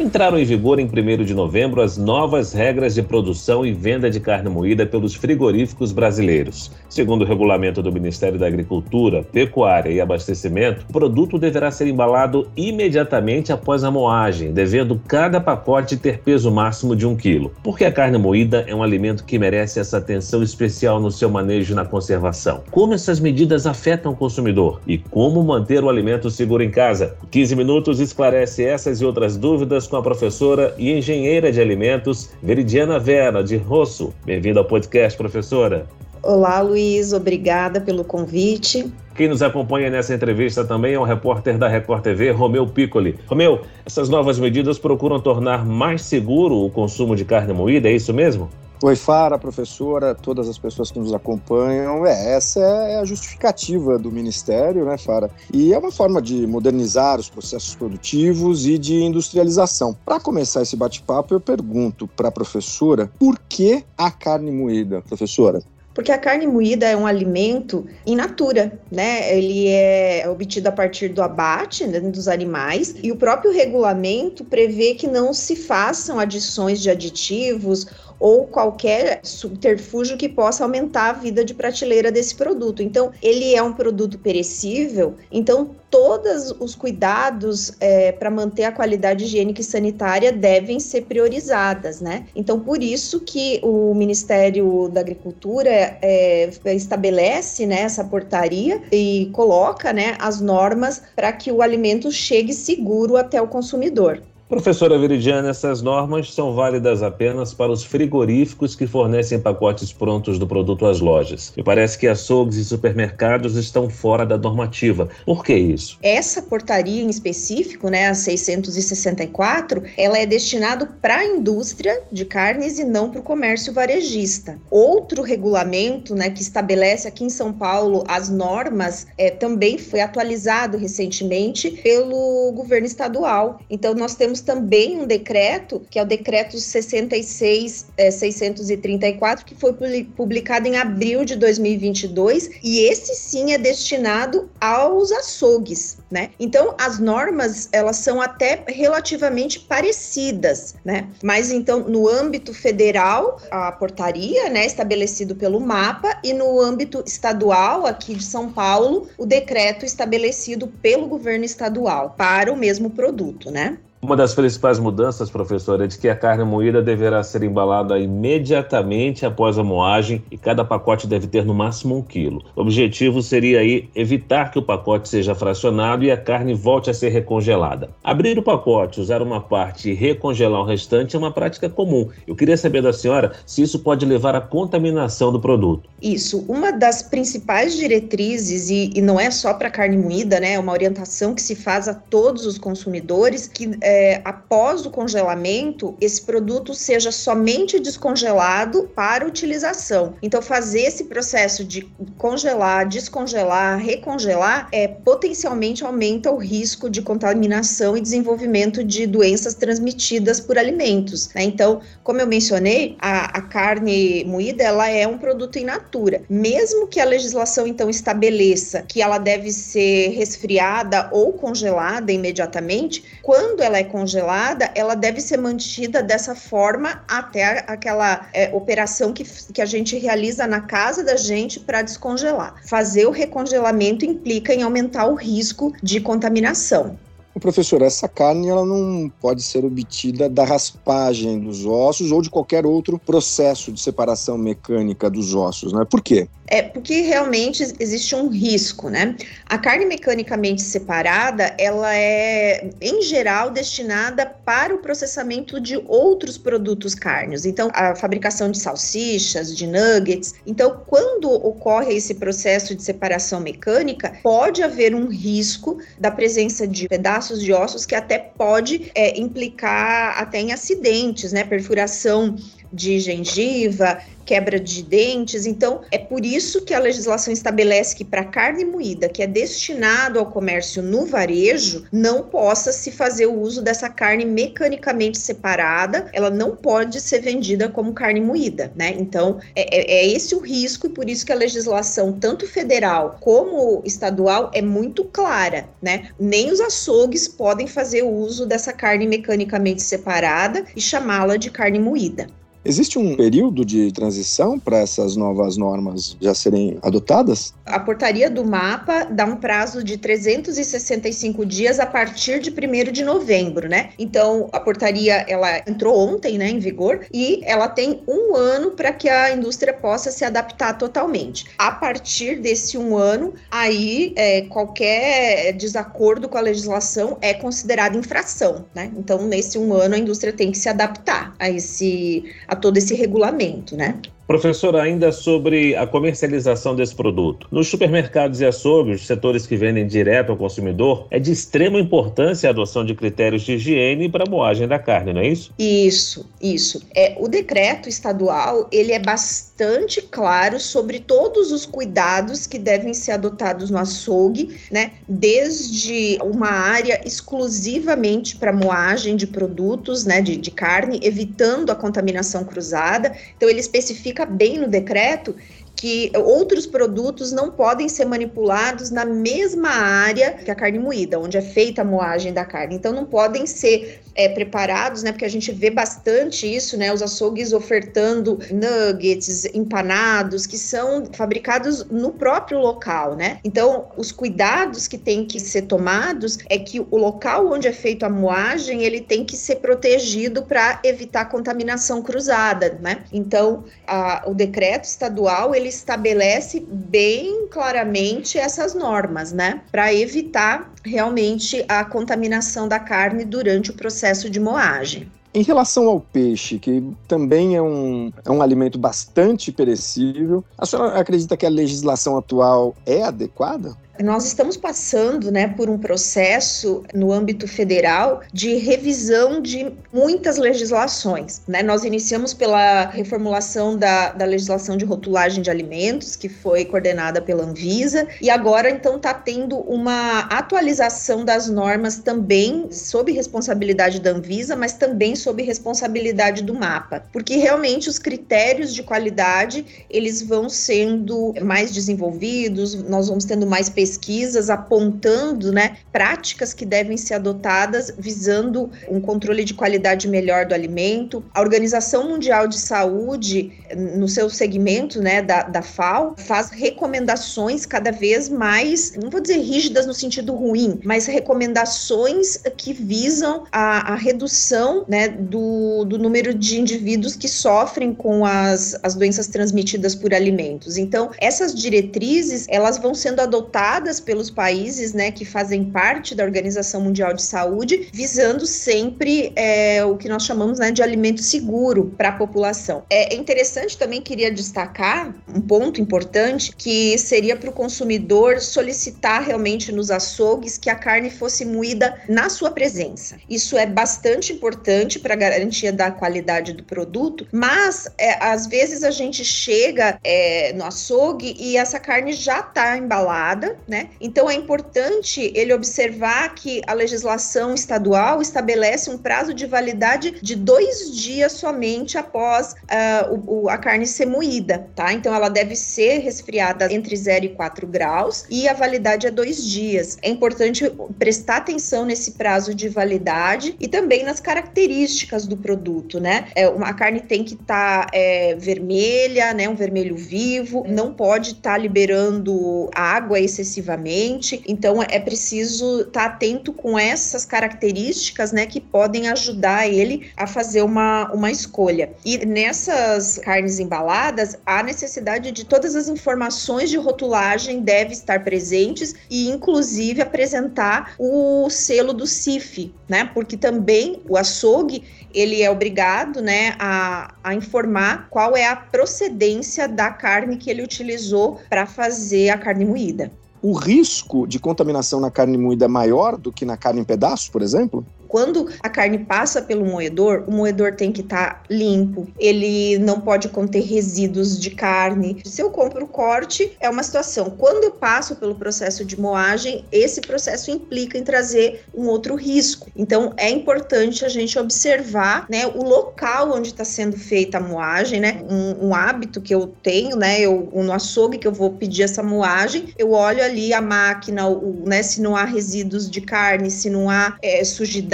Entraram em vigor em 1 de novembro as novas regras de produção e venda de carne moída pelos frigoríficos brasileiros. Segundo o regulamento do Ministério da Agricultura, Pecuária e Abastecimento, o produto deverá ser embalado imediatamente após a moagem, devendo cada pacote ter peso máximo de um quilo. Porque a carne moída é um alimento que merece essa atenção especial no seu manejo e na conservação. Como essas medidas afetam o consumidor e como manter o alimento seguro em casa? 15 minutos esclarece essas e outras dúvidas com a professora e engenheira de alimentos, Veridiana Vera, de Rosso. Bem-vinda ao podcast, professora. Olá, Luiz, obrigada pelo convite. Quem nos acompanha nessa entrevista também é o repórter da Record TV, Romeu Piccoli. Romeu, essas novas medidas procuram tornar mais seguro o consumo de carne moída, é isso mesmo? Oi, Fara, professora, todas as pessoas que nos acompanham. É, essa é a justificativa do Ministério, né, Fara? E é uma forma de modernizar os processos produtivos e de industrialização. Para começar esse bate-papo, eu pergunto para a professora por que a carne moída, professora? porque a carne moída é um alimento in natura, né? Ele é obtido a partir do abate né, dos animais e o próprio regulamento prevê que não se façam adições de aditivos ou qualquer subterfúgio que possa aumentar a vida de prateleira desse produto. Então, ele é um produto perecível, então todos os cuidados é, para manter a qualidade higiênica e sanitária devem ser priorizadas, né? Então, por isso que o Ministério da Agricultura é, estabelece né, essa portaria e coloca né, as normas para que o alimento chegue seguro até o consumidor. Professora Viridiana, essas normas são válidas apenas para os frigoríficos que fornecem pacotes prontos do produto às lojas. E parece que açougues e supermercados estão fora da normativa. Por que isso? Essa portaria em específico, né, a 664, ela é destinada para a indústria de carnes e não para o comércio varejista. Outro regulamento, né, que estabelece aqui em São Paulo as normas, é, também foi atualizado recentemente pelo governo estadual. Então nós temos temos também um decreto, que é o decreto 66.634, é, que foi publicado em abril de 2022, e esse sim é destinado aos açougues, né? Então, as normas, elas são até relativamente parecidas, né? Mas então, no âmbito federal, a portaria, né, estabelecido pelo MAPA, e no âmbito estadual, aqui de São Paulo, o decreto estabelecido pelo governo estadual para o mesmo produto, né? Uma das principais mudanças, professor, é de que a carne moída deverá ser embalada imediatamente após a moagem e cada pacote deve ter no máximo um quilo. O objetivo seria aí evitar que o pacote seja fracionado e a carne volte a ser recongelada. Abrir o pacote, usar uma parte e recongelar o restante é uma prática comum. Eu queria saber da senhora se isso pode levar à contaminação do produto. Isso. Uma das principais diretrizes, e, e não é só para carne moída, né? É uma orientação que se faz a todos os consumidores que é, após o congelamento, esse produto seja somente descongelado para utilização. Então, fazer esse processo de congelar, descongelar, recongelar, é, potencialmente aumenta o risco de contaminação e desenvolvimento de doenças transmitidas por alimentos. Né? Então, como eu mencionei, a, a carne moída ela é um produto in natura. Mesmo que a legislação então estabeleça que ela deve ser resfriada ou congelada imediatamente, quando ela é congelada, ela deve ser mantida dessa forma até aquela é, operação que, que a gente realiza na casa da gente para descongelar. Fazer o recongelamento implica em aumentar o risco de contaminação. Professor, essa carne ela não pode ser obtida da raspagem dos ossos ou de qualquer outro processo de separação mecânica dos ossos, né? Por quê? É porque realmente existe um risco, né? A carne mecanicamente separada, ela é, em geral, destinada para o processamento de outros produtos cárneos. Então, a fabricação de salsichas, de nuggets. Então, quando ocorre esse processo de separação mecânica, pode haver um risco da presença de pedaços de ossos que até pode é, implicar até em acidentes, né? Perfuração de gengiva, quebra de dentes. Então, é por isso que a legislação estabelece que para carne moída, que é destinado ao comércio no varejo, não possa se fazer o uso dessa carne mecanicamente separada, ela não pode ser vendida como carne moída, né? Então, é, é, é esse o risco e por isso que a legislação, tanto federal como estadual, é muito clara, né? Nem os açougues podem fazer uso dessa carne mecanicamente separada e chamá-la de carne moída. Existe um período de transição para essas novas normas já serem adotadas? A portaria do mapa dá um prazo de 365 dias a partir de 1 de novembro, né? Então, a portaria ela entrou ontem, né, em vigor, e ela tem um ano para que a indústria possa se adaptar totalmente. A partir desse um ano, aí é, qualquer desacordo com a legislação é considerado infração, né? Então, nesse um ano, a indústria tem que se adaptar a esse a todo esse regulamento, né? Professor, ainda sobre a comercialização desse produto. Nos supermercados e açougues, setores que vendem direto ao consumidor, é de extrema importância a adoção de critérios de higiene para a moagem da carne, não é isso? Isso, isso. É, o decreto estadual, ele é bastante claro sobre todos os cuidados que devem ser adotados no açougue, né? Desde uma área exclusivamente para moagem de produtos, né, de, de carne, evitando a contaminação cruzada. Então, ele especifica fica bem no decreto que outros produtos não podem ser manipulados na mesma área que a carne moída, onde é feita a moagem da carne. Então não podem ser é, preparados, né? Porque a gente vê bastante isso, né? Os açougues ofertando nuggets empanados que são fabricados no próprio local, né? Então os cuidados que têm que ser tomados é que o local onde é feita a moagem ele tem que ser protegido para evitar contaminação cruzada, né? Então a, o decreto estadual ele ele estabelece bem claramente essas normas, né? Para evitar realmente a contaminação da carne durante o processo de moagem. Em relação ao peixe, que também é um, é um alimento bastante perecível, a senhora acredita que a legislação atual é adequada? Nós estamos passando né, por um processo no âmbito federal de revisão de muitas legislações. Né? Nós iniciamos pela reformulação da, da legislação de rotulagem de alimentos, que foi coordenada pela Anvisa, e agora então está tendo uma atualização das normas também sob responsabilidade da Anvisa, mas também sob responsabilidade do MAPA, porque realmente os critérios de qualidade eles vão sendo mais desenvolvidos, nós vamos tendo mais pesquisas pesquisas apontando né, práticas que devem ser adotadas visando um controle de qualidade melhor do alimento. A Organização Mundial de Saúde, no seu segmento né, da, da FAO, faz recomendações cada vez mais, não vou dizer rígidas no sentido ruim, mas recomendações que visam a, a redução né, do, do número de indivíduos que sofrem com as, as doenças transmitidas por alimentos. Então, essas diretrizes, elas vão sendo adotadas pelos países né, que fazem parte da Organização Mundial de Saúde, visando sempre é, o que nós chamamos né, de alimento seguro para a população. É interessante também, queria destacar um ponto importante, que seria para o consumidor solicitar realmente nos açougues que a carne fosse moída na sua presença. Isso é bastante importante para a garantia da qualidade do produto, mas é, às vezes a gente chega é, no açougue e essa carne já está embalada, né? Então é importante ele observar que a legislação estadual estabelece um prazo de validade de dois dias somente após uh, o, a carne ser moída, tá? Então ela deve ser resfriada entre 0 e 4 graus e a validade é dois dias. É importante prestar atenção nesse prazo de validade e também nas características do produto, né? É, uma carne tem que estar tá, é, vermelha, né? Um vermelho vivo, não pode estar tá liberando água excessiva excessivamente. Então é preciso estar tá atento com essas características, né, que podem ajudar ele a fazer uma, uma escolha. E nessas carnes embaladas, a necessidade de todas as informações de rotulagem deve estar presentes e inclusive apresentar o selo do CIF, né? Porque também o açougue ele é obrigado né, a, a informar qual é a procedência da carne que ele utilizou para fazer a carne moída o risco de contaminação na carne moída é maior do que na carne em pedaços, por exemplo? Quando a carne passa pelo moedor, o moedor tem que estar tá limpo, ele não pode conter resíduos de carne. Se eu compro o corte, é uma situação. Quando eu passo pelo processo de moagem, esse processo implica em trazer um outro risco. Então, é importante a gente observar né, o local onde está sendo feita a moagem, né? Um, um, hábito que eu tenho, né? Eu, no açougue que eu vou pedir essa moagem, eu olho ali a máquina, o, né? Se não há resíduos de carne, se não há é,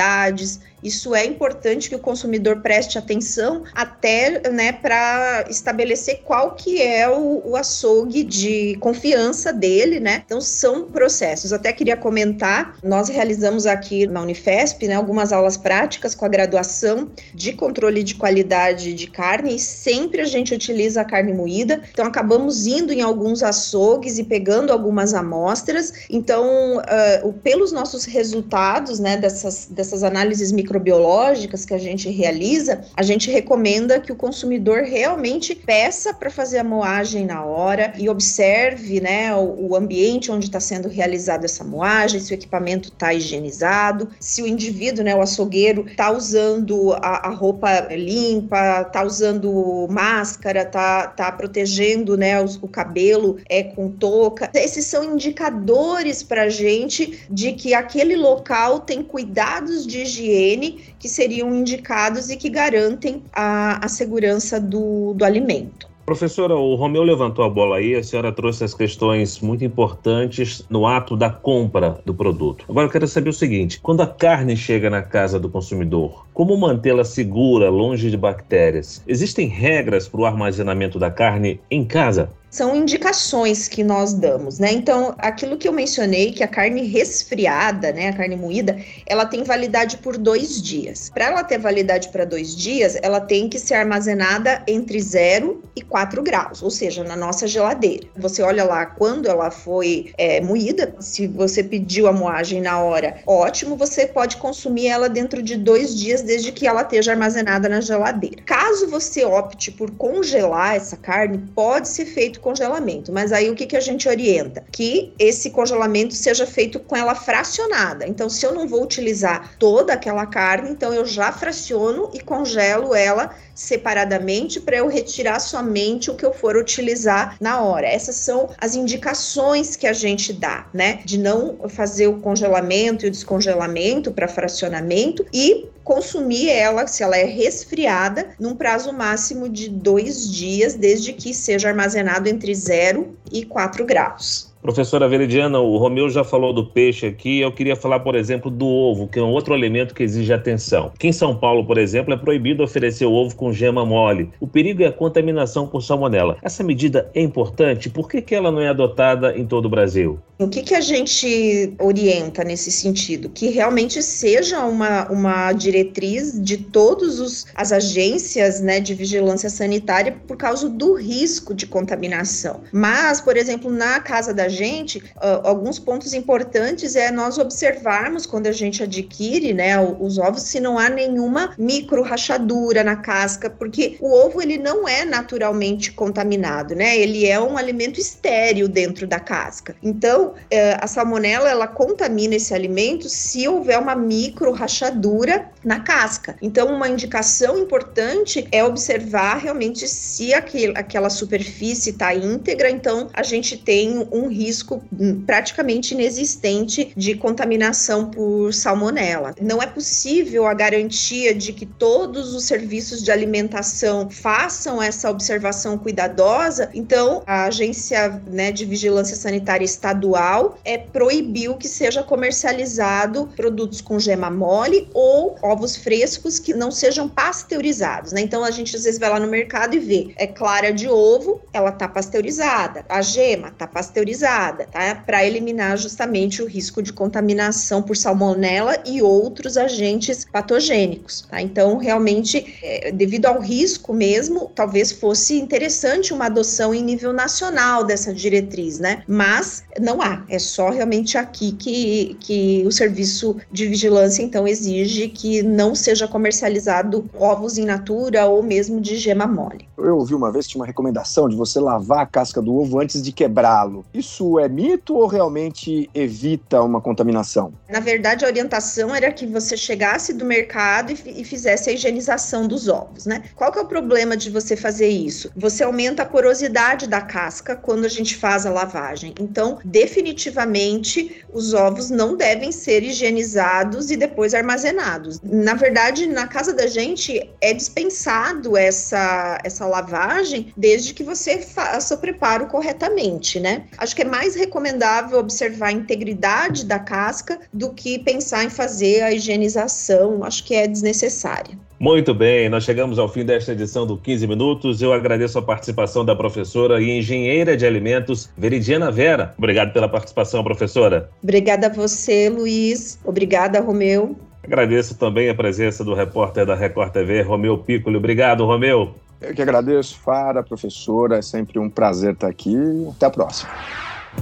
sujidades. Isso é importante que o consumidor preste atenção até né, para estabelecer qual que é o, o, açougue de confiança dele, né? Então são processos. Até queria comentar, nós realizamos aqui na Unifesp né, algumas aulas práticas com a graduação de controle de qualidade de carne e sempre a gente utiliza a carne moída. Então acabamos indo em alguns açougues e pegando algumas amostras. Então, uh, pelos nossos resultados, né, dessas, dessas análises micro microbiológicas que a gente realiza, a gente recomenda que o consumidor realmente peça para fazer a moagem na hora e observe né, o, o ambiente onde está sendo realizada essa moagem, se o equipamento está higienizado, se o indivíduo, né, o açougueiro, está usando a, a, roupa limpa, está usando máscara, está tá protegendo né, o cabelo é, com touca. Esses são indicadores para a gente de que aquele local tem cuidados de higiene que seriam indicados e que garantem a, a segurança do, do alimento. Professora, o Romeu levantou a bola aí, a senhora trouxe as questões muito importantes no ato da compra do produto. Agora eu quero saber o seguinte: quando a carne chega na casa do consumidor, como mantê-la segura, longe de bactérias? Existem regras para o armazenamento da carne em casa? são indicações que nós damos, né? Então, aquilo que eu mencionei, que a carne resfriada, né, a carne moída, ela tem validade por dois dias. Para ela ter validade para dois dias, ela tem que ser armazenada entre 0 e 4 graus, ou seja, na nossa geladeira. Você olha lá quando ela foi é, moída, se você pediu a moagem na hora, ótimo, você pode consumir ela dentro de dois dias, desde que ela esteja armazenada na geladeira. Caso você opte por congelar essa carne, pode ser feito congelamento. Mas aí o que, que a gente orienta? Que esse congelamento seja feito com ela fracionada. Então, se eu não vou utilizar toda aquela carne, então eu já fraciono e congelo ela separadamente para eu retirar somente o que eu for utilizar na hora. Essas são as indicações que a gente dá, né? De não fazer o congelamento e o descongelamento para fracionamento e consumir ela, se ela é resfriada, num prazo máximo de dois dias, desde que seja armazenado entre 0 e 4 graus. Professora Veridiana, o Romeu já falou do peixe aqui, eu queria falar, por exemplo, do ovo, que é um outro alimento que exige atenção. Aqui em São Paulo, por exemplo, é proibido oferecer o ovo com gema mole. O perigo é a contaminação por salmonela. Essa medida é importante? Por que, que ela não é adotada em todo o Brasil? O que, que a gente orienta nesse sentido? Que realmente seja uma, uma diretriz de todas as agências né, de vigilância sanitária por causa do risco de contaminação. Mas, por exemplo, na casa da gente, alguns pontos importantes é nós observarmos quando a gente adquire né, os ovos se não há nenhuma micro rachadura na casca, porque o ovo ele não é naturalmente contaminado, né? Ele é um alimento estéreo dentro da casca. Então, é, a salmonela ela contamina esse alimento se houver uma micro rachadura na casca. Então, uma indicação importante é observar realmente se aquele, aquela superfície está íntegra. Então, a gente tem um risco praticamente inexistente de contaminação por salmonela. Não é possível a garantia de que todos os serviços de alimentação façam essa observação cuidadosa. Então, a agência né, de vigilância sanitária estadual estadual é, proibiu que seja comercializado produtos com gema mole ou ovos frescos que não sejam pasteurizados, né? Então a gente às vezes vai lá no mercado e vê, é clara de ovo, ela tá pasteurizada, a gema tá pasteurizada, tá? Para eliminar justamente o risco de contaminação por salmonela e outros agentes patogênicos, tá? Então realmente, é, devido ao risco mesmo, talvez fosse interessante uma adoção em nível nacional dessa diretriz, né? Mas não há, é só realmente aqui que, que o serviço de vigilância então exige que não seja comercializado ovos in natura ou mesmo de gema mole. Eu ouvi uma vez que tinha uma recomendação de você lavar a casca do ovo antes de quebrá-lo. Isso é mito ou realmente evita uma contaminação? Na verdade, a orientação era que você chegasse do mercado e, e fizesse a higienização dos ovos, né? Qual que é o problema de você fazer isso? Você aumenta a porosidade da casca quando a gente faz a lavagem. Então, definitivamente, os ovos não devem ser higienizados e depois armazenados. Na verdade, na casa da gente é dispensado essa, essa lavagem desde que você faça o preparo corretamente, né? Acho que é mais recomendável observar a integridade da casca do que pensar em fazer a higienização. Acho que é desnecessária. Muito bem, nós chegamos ao fim desta edição do 15 Minutos. Eu agradeço a participação da professora e engenheira de alimentos, Veridiana Vera. Obrigado pela participação, professora. Obrigada a você, Luiz. Obrigada, Romeu. Agradeço também a presença do repórter da Record TV, Romeu Piccoli. Obrigado, Romeu. Eu que agradeço, Fara, professora. É sempre um prazer estar aqui. Até a próxima.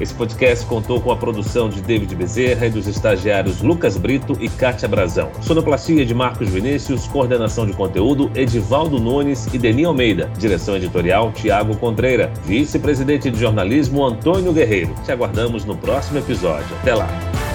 Esse podcast contou com a produção de David Bezerra e dos estagiários Lucas Brito e Kátia Brazão. Sonoplastia de Marcos Vinícius, coordenação de conteúdo Edivaldo Nunes e Deni Almeida. Direção editorial Tiago Contreira. Vice-presidente de jornalismo Antônio Guerreiro. Te aguardamos no próximo episódio. Até lá.